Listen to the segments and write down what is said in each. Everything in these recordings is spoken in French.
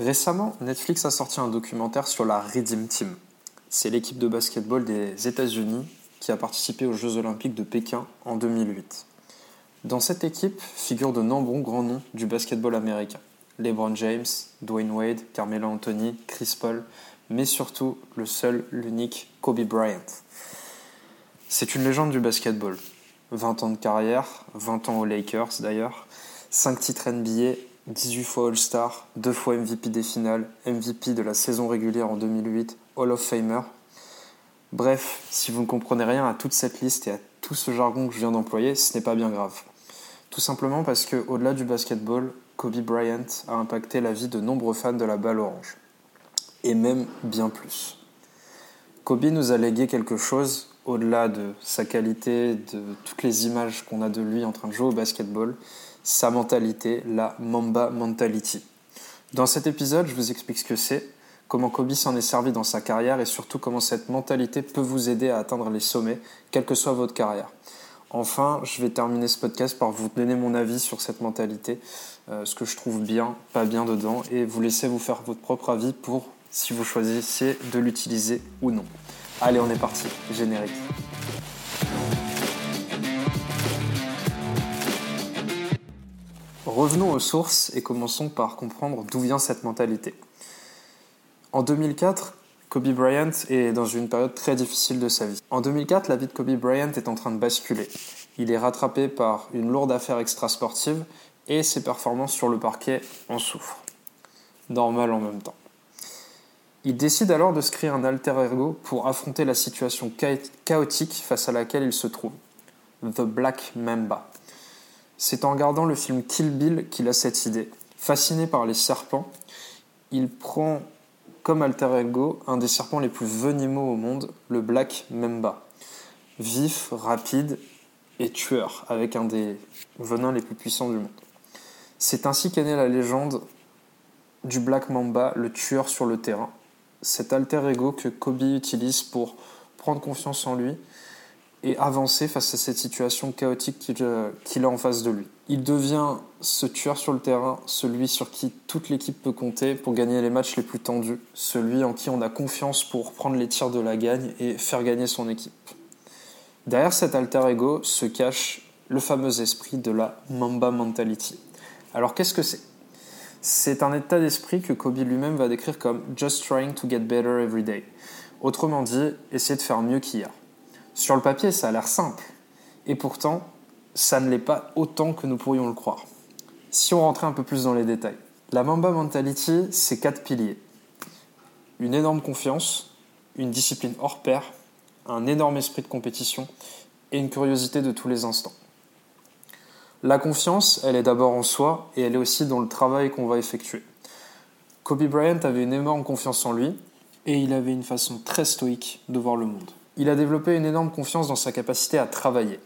Récemment, Netflix a sorti un documentaire sur la Redeem Team. C'est l'équipe de basketball des États-Unis qui a participé aux Jeux Olympiques de Pékin en 2008. Dans cette équipe figurent de nombreux grands noms du basketball américain. LeBron James, Dwayne Wade, Carmelo Anthony, Chris Paul, mais surtout le seul, l'unique Kobe Bryant. C'est une légende du basketball. 20 ans de carrière, 20 ans aux Lakers d'ailleurs, 5 titres NBA, 18 fois All-Star, 2 fois MVP des finales, MVP de la saison régulière en 2008, Hall of Famer. Bref, si vous ne comprenez rien à toute cette liste et à tout ce jargon que je viens d'employer, ce n'est pas bien grave. Tout simplement parce que, au-delà du basketball, Kobe Bryant a impacté la vie de nombreux fans de la balle orange. Et même bien plus. Kobe nous a légué quelque chose au-delà de sa qualité, de toutes les images qu'on a de lui en train de jouer au basketball, sa mentalité, la Mamba Mentality. Dans cet épisode, je vous explique ce que c'est, comment Kobe s'en est servi dans sa carrière et surtout comment cette mentalité peut vous aider à atteindre les sommets, quelle que soit votre carrière. Enfin, je vais terminer ce podcast par vous donner mon avis sur cette mentalité, euh, ce que je trouve bien, pas bien dedans, et vous laisser vous faire votre propre avis pour si vous choisissez de l'utiliser ou non. Allez, on est parti. Générique. Revenons aux sources et commençons par comprendre d'où vient cette mentalité. En 2004, Kobe Bryant est dans une période très difficile de sa vie. En 2004, la vie de Kobe Bryant est en train de basculer. Il est rattrapé par une lourde affaire extrasportive et ses performances sur le parquet en souffrent. Normal en même temps. Il décide alors de se créer un alter ego pour affronter la situation chaotique face à laquelle il se trouve. The Black Mamba. C'est en regardant le film Kill Bill qu'il a cette idée. Fasciné par les serpents, il prend comme alter ego un des serpents les plus venimeux au monde, le Black Mamba. Vif, rapide et tueur, avec un des venins les plus puissants du monde. C'est ainsi qu'est née la légende du Black Mamba, le tueur sur le terrain, cet alter ego que Kobe utilise pour prendre confiance en lui et avancer face à cette situation chaotique euh, qu'il a en face de lui. Il devient ce tueur sur le terrain, celui sur qui toute l'équipe peut compter pour gagner les matchs les plus tendus, celui en qui on a confiance pour prendre les tirs de la gagne et faire gagner son équipe. Derrière cet alter ego se cache le fameux esprit de la Mamba Mentality. Alors qu'est-ce que c'est? C'est un état d'esprit que Kobe lui-même va décrire comme just trying to get better every day. Autrement dit, essayer de faire mieux qu'hier. Sur le papier, ça a l'air simple. Et pourtant, ça ne l'est pas autant que nous pourrions le croire. Si on rentrait un peu plus dans les détails. La Mamba Mentality, c'est quatre piliers. Une énorme confiance, une discipline hors pair, un énorme esprit de compétition et une curiosité de tous les instants. La confiance, elle est d'abord en soi et elle est aussi dans le travail qu'on va effectuer. Kobe Bryant avait une énorme confiance en lui et il avait une façon très stoïque de voir le monde. Il a développé une énorme confiance dans sa capacité à travailler.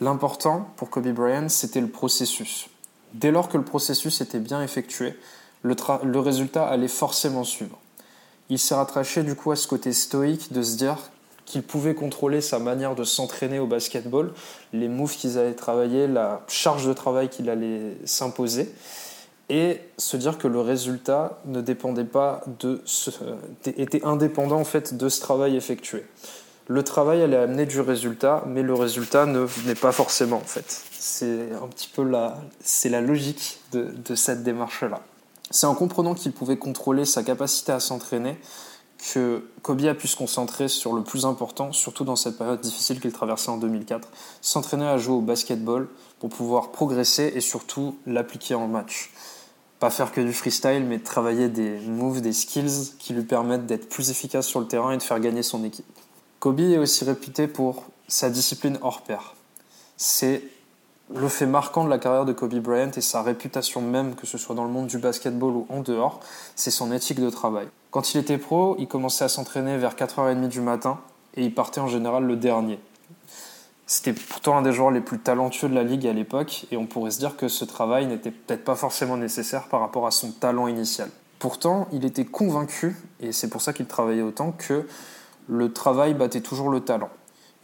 L'important pour Kobe Bryant, c'était le processus. Dès lors que le processus était bien effectué, le, résultat allait forcément suivre. Il s'est rattraché du coup à ce côté stoïque de se dire qu'il pouvait contrôler sa manière de s'entraîner au basketball, les moves qu'ils allaient travailler, la charge de travail qu'il allait s'imposer, et se dire que le résultat ne dépendait pas ce, était indépendant en fait de ce travail effectué. Le travail allait amener du résultat, mais le résultat ne venait pas forcément en fait. C'est un petit peu la, c'est la logique de, de cette démarche-là. C'est en comprenant qu'il pouvait contrôler sa capacité à s'entraîner que Kobe a pu se concentrer sur le plus important, surtout dans cette période difficile qu'il traversait en 2004, s'entraîner à jouer au basketball pour pouvoir progresser et surtout l'appliquer en match. Pas faire que du freestyle, mais travailler des moves, des skills qui lui permettent d'être plus efficace sur le terrain et de faire gagner son équipe. Kobe est aussi réputé pour sa discipline hors pair. C'est le fait marquant de la carrière de Kobe Bryant et sa réputation même, que ce soit dans le monde du basketball ou en dehors, c'est son éthique de travail. Quand il était pro, il commençait à s'entraîner vers 4h30 du matin et il partait en général le dernier. C'était pourtant un des joueurs les plus talentueux de la ligue à l'époque et on pourrait se dire que ce travail n'était peut-être pas forcément nécessaire par rapport à son talent initial. Pourtant, il était convaincu, et c'est pour ça qu'il travaillait autant, que le travail battait toujours le talent.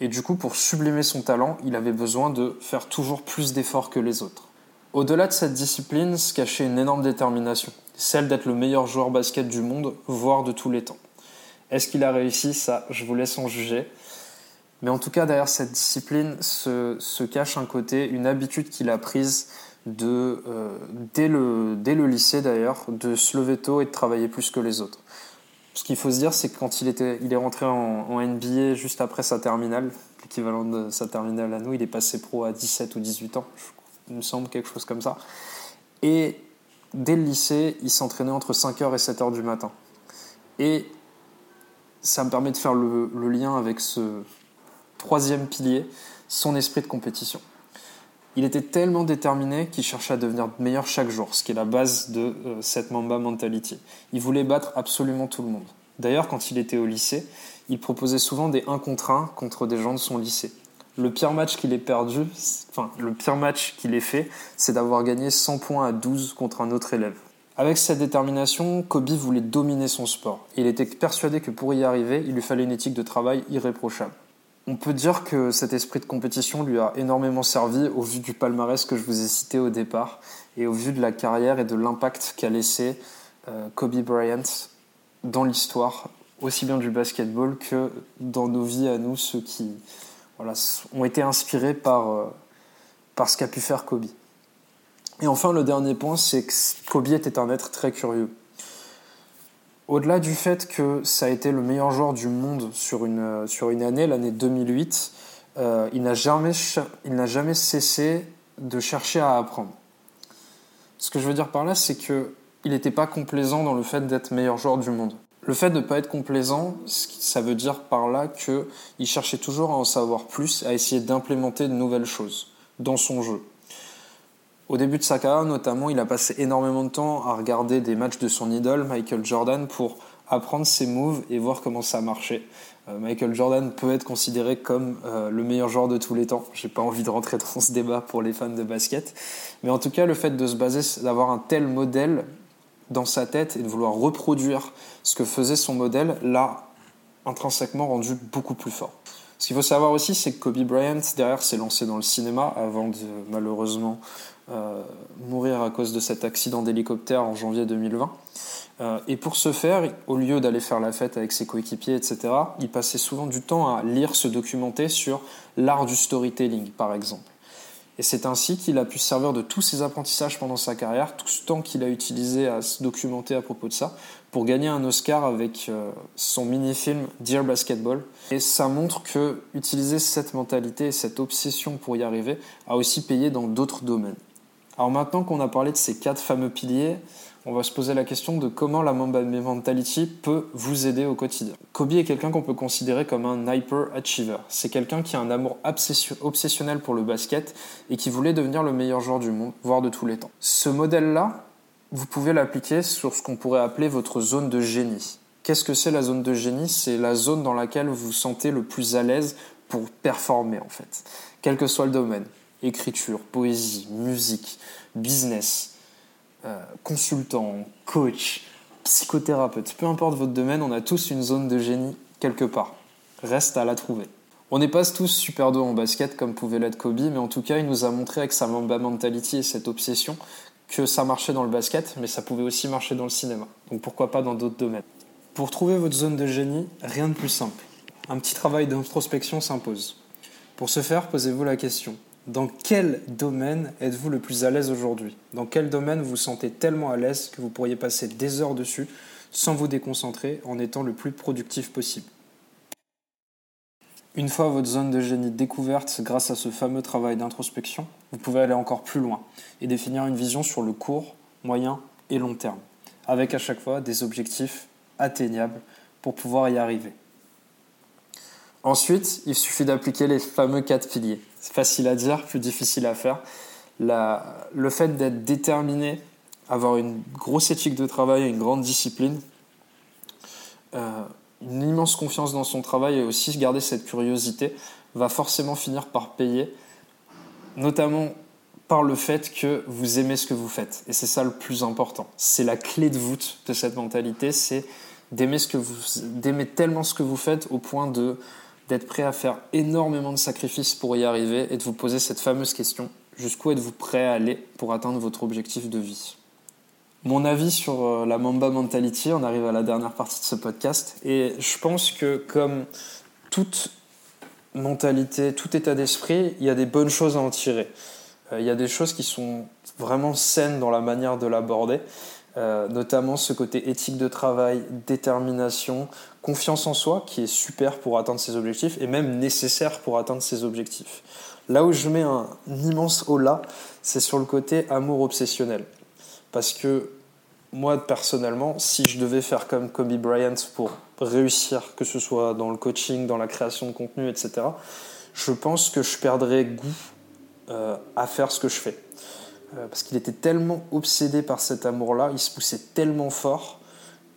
Et du coup, pour sublimer son talent, il avait besoin de faire toujours plus d'efforts que les autres. Au-delà de cette discipline se cachait une énorme détermination. celle d'être le meilleur joueur basket du monde, voire de tous les temps. Est-ce qu'il a réussi? Ça, je vous laisse en juger. Mais en tout cas, derrière cette discipline se, cache un côté, une habitude qu'il a prise euh, dès, le, dès le lycée d'ailleurs, de se lever tôt et de travailler plus que les autres. Ce qu'il faut se dire, c'est que quand il, était, il est rentré en, NBA juste après sa terminale, l'équivalent de sa terminale à nous, il est passé pro à 17 ou 18 ans, il me semble, quelque chose comme ça. Et dès le lycée, il s'entraînait entre 5h et 7h du matin. Et ça me permet de faire le, lien avec ce troisième pilier, son esprit de compétition. Il était tellement déterminé qu'il cherchait à devenir meilleur chaque jour, ce qui est la base de euh, cette Mamba Mentality. Il voulait battre absolument tout le monde. D'ailleurs, quand il était au lycée, il proposait souvent des 1 contre 1 contre des gens de son lycée. Le pire match qu'il ait perdu, enfin, le pire match qu'il ait fait, c'est d'avoir gagné 100 points à 12 contre un autre élève. Avec cette détermination, Kobe voulait dominer son sport. Il était persuadé que pour y arriver, il lui fallait une éthique de travail irréprochable. On peut dire que cet esprit de compétition lui a énormément servi au vu du palmarès que je vous ai cité au départ et au vu de la carrière et de l'impact qu'a laissé euh, Kobe Bryant dans l'histoire, aussi bien du basketball que dans nos vies à nous, ceux qui ont été inspirés par, euh, par ce qu'a pu faire Kobe. Et enfin, le dernier point, c'est que Kobe était un être très curieux. Au-delà du fait que ça a été le meilleur joueur du monde sur une, euh, année, l'année 2008, euh, il n'a jamais cessé de chercher à apprendre. Ce que je veux dire par là, c'est qu'il n'était pas complaisant dans le fait d'être meilleur joueur du monde. Le fait de ne pas être complaisant, ça veut dire par là qu'il cherchait toujours à en savoir plus, à essayer d'implémenter de nouvelles choses dans son jeu. Au début de sa carrière, notamment, il a passé énormément de temps à regarder des matchs de son idole, Michael Jordan, pour apprendre ses moves et voir comment ça marchait. Euh, Michael Jordan peut être considéré comme euh, le meilleur joueur de tous les temps. J'ai pas envie de rentrer dans ce débat pour les fans de basket, mais en tout cas, le fait de se baser, d'avoir un tel modèle dans sa tête et de vouloir reproduire ce que faisait son modèle, l'a intrinsèquement rendu beaucoup plus fort. Ce qu'il faut savoir aussi, c'est que Kobe Bryant, derrière, s'est lancé dans le cinéma avant de malheureusement euh, mourir à cause de cet accident d'hélicoptère en janvier 2020. Euh, et pour ce faire, au lieu d'aller faire la fête avec ses coéquipiers, etc., il passait souvent du temps à lire, se documenter sur l'art du storytelling, par exemple. Et c'est ainsi qu'il a pu se servir de tous ses apprentissages pendant sa carrière, tout ce temps qu'il a utilisé à se documenter à propos de ça, pour gagner un Oscar avec euh, son mini-film Dear Basketball. Et ça montre que utiliser cette mentalité et cette obsession pour y arriver a aussi payé dans d'autres domaines. Alors maintenant qu'on a parlé de ces quatre fameux piliers, on va se poser la question de comment la Mamba Mentality peut vous aider au quotidien. Kobe est quelqu'un qu'on peut considérer comme un hyper achiever. C'est quelqu'un qui a un amour obsessionnel pour le basket et qui voulait devenir le meilleur joueur du monde, voire de tous les temps. Ce modèle-là, vous pouvez l'appliquer sur ce qu'on pourrait appeler votre zone de génie. Qu'est-ce que c'est la zone de génie? C'est la zone dans laquelle vous vous sentez le plus à l'aise pour performer en fait, quel que soit le domaine. Écriture, poésie, musique, business, consultant, coach, psychothérapeute, peu importe votre domaine, on a tous une zone de génie quelque part. Reste à la trouver. On n'est pas tous super doués en basket comme pouvait l'être Kobe, mais en tout cas, il nous a montré avec sa Mamba Mentality et cette obsession que ça marchait dans le basket, mais ça pouvait aussi marcher dans le cinéma. Donc pourquoi pas dans d'autres domaines. Pour trouver votre zone de génie, rien de plus simple. Un petit travail d'introspection s'impose. Pour ce faire, posez-vous la question dans quel domaine êtes-vous le plus à l'aise aujourd'hui? Dans quel domaine vous vous sentez tellement à l'aise que vous pourriez passer des heures dessus sans vous déconcentrer en étant le plus productif possible? Une fois votre zone de génie découverte grâce à ce fameux travail d'introspection, vous pouvez aller encore plus loin et définir une vision sur le court, moyen et long terme, avec à chaque fois des objectifs atteignables pour pouvoir y arriver. Ensuite, il suffit d'appliquer les fameux quatre piliers. Facile à dire, plus difficile à faire. le fait d'être déterminé, avoir une grosse éthique de travail, une grande discipline, euh, une immense confiance dans son travail et aussi garder cette curiosité va forcément finir par payer, notamment par le fait que vous aimez ce que vous faites. Et c'est ça le plus important. C'est la clé de voûte de cette mentalité, c'est d'aimer ce d'aimer tellement ce que vous faites au point de d'être prêt à faire énormément de sacrifices pour y arriver et de vous poser cette fameuse question jusqu'où êtes-vous prêt à aller pour atteindre votre objectif de vie? Mon avis sur euh, la Mamba Mentality. On arrive à la dernière partie de ce podcast. Et je pense que comme toute mentalité, tout état d'esprit, il y a des bonnes choses à en tirer. Euh, il y a des choses qui sont vraiment saines dans la manière de l'aborder. Euh, notamment ce côté éthique de travail, détermination, confiance en soi, qui est super pour atteindre ses objectifs et même nécessaire pour atteindre ses objectifs. Là où je mets un immense haut c'est sur le côté amour obsessionnel. Parce que moi, personnellement, si je devais faire comme Kobe Bryant pour réussir, que ce soit dans le coaching, dans la création de contenu, etc., je pense que je perdrais goût euh, à faire ce que je fais. Euh, parce qu'il était tellement obsédé par cet amour-là, il se poussait tellement fort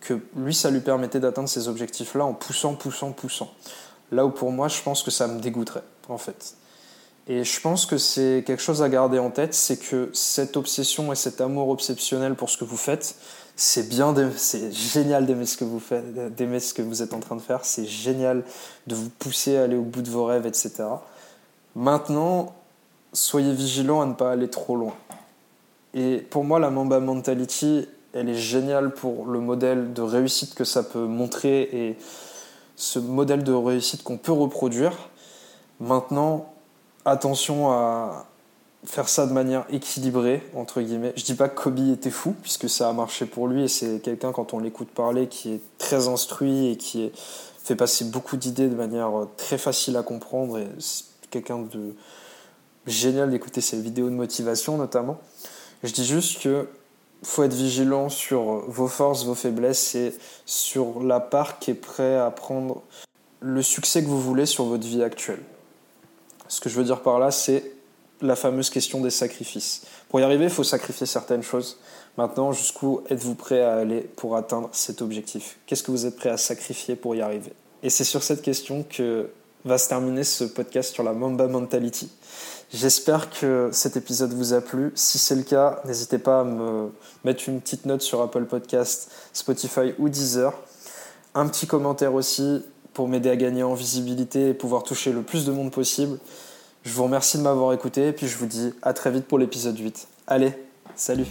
que lui, ça lui permettait d'atteindre ces objectifs-là en poussant, poussant, poussant. Là où pour moi, je pense que ça me dégoûterait, en fait. Et je pense que c'est quelque chose à garder en tête, c'est que cette obsession et cet amour obsessionnel pour ce que vous faites, c'est bien, c'est génial d'aimer ce que vous faites, d'aimer ce que vous êtes en train de faire, c'est génial de vous pousser à aller au bout de vos rêves, etc. Maintenant, soyez vigilants à ne pas aller trop loin. Et pour moi, la Mamba Mentality, elle est géniale pour le modèle de réussite que ça peut montrer et ce modèle de réussite qu'on peut reproduire. Maintenant, attention à faire ça de manière équilibrée, entre guillemets. Je dis pas que Kobe était fou, puisque ça a marché pour lui, et c'est quelqu'un, quand on l'écoute parler, qui est très instruit et qui fait passer beaucoup d'idées de manière très facile à comprendre, et c'est quelqu'un de génial d'écouter ses vidéos de motivation, notamment. Je dis juste que faut être vigilant sur vos forces, vos faiblesses et sur la part qui est prêt à prendre le succès que vous voulez sur votre vie actuelle. Ce que je veux dire par là, c'est la fameuse question des sacrifices. Pour y arriver, il faut sacrifier certaines choses. Maintenant, jusqu'où êtes-vous prêt à aller pour atteindre cet objectif? Qu'est-ce que vous êtes prêt à sacrifier pour y arriver? Et c'est sur cette question que va se terminer ce podcast sur la Mamba Mentality. J'espère que cet épisode vous a plu. Si c'est le cas, n'hésitez pas à me mettre une petite note sur Apple Podcast, Spotify ou Deezer. Un petit commentaire aussi pour m'aider à gagner en visibilité et pouvoir toucher le plus de monde possible. Je vous remercie de m'avoir écouté et puis je vous dis à très vite pour l'épisode 8. Allez, salut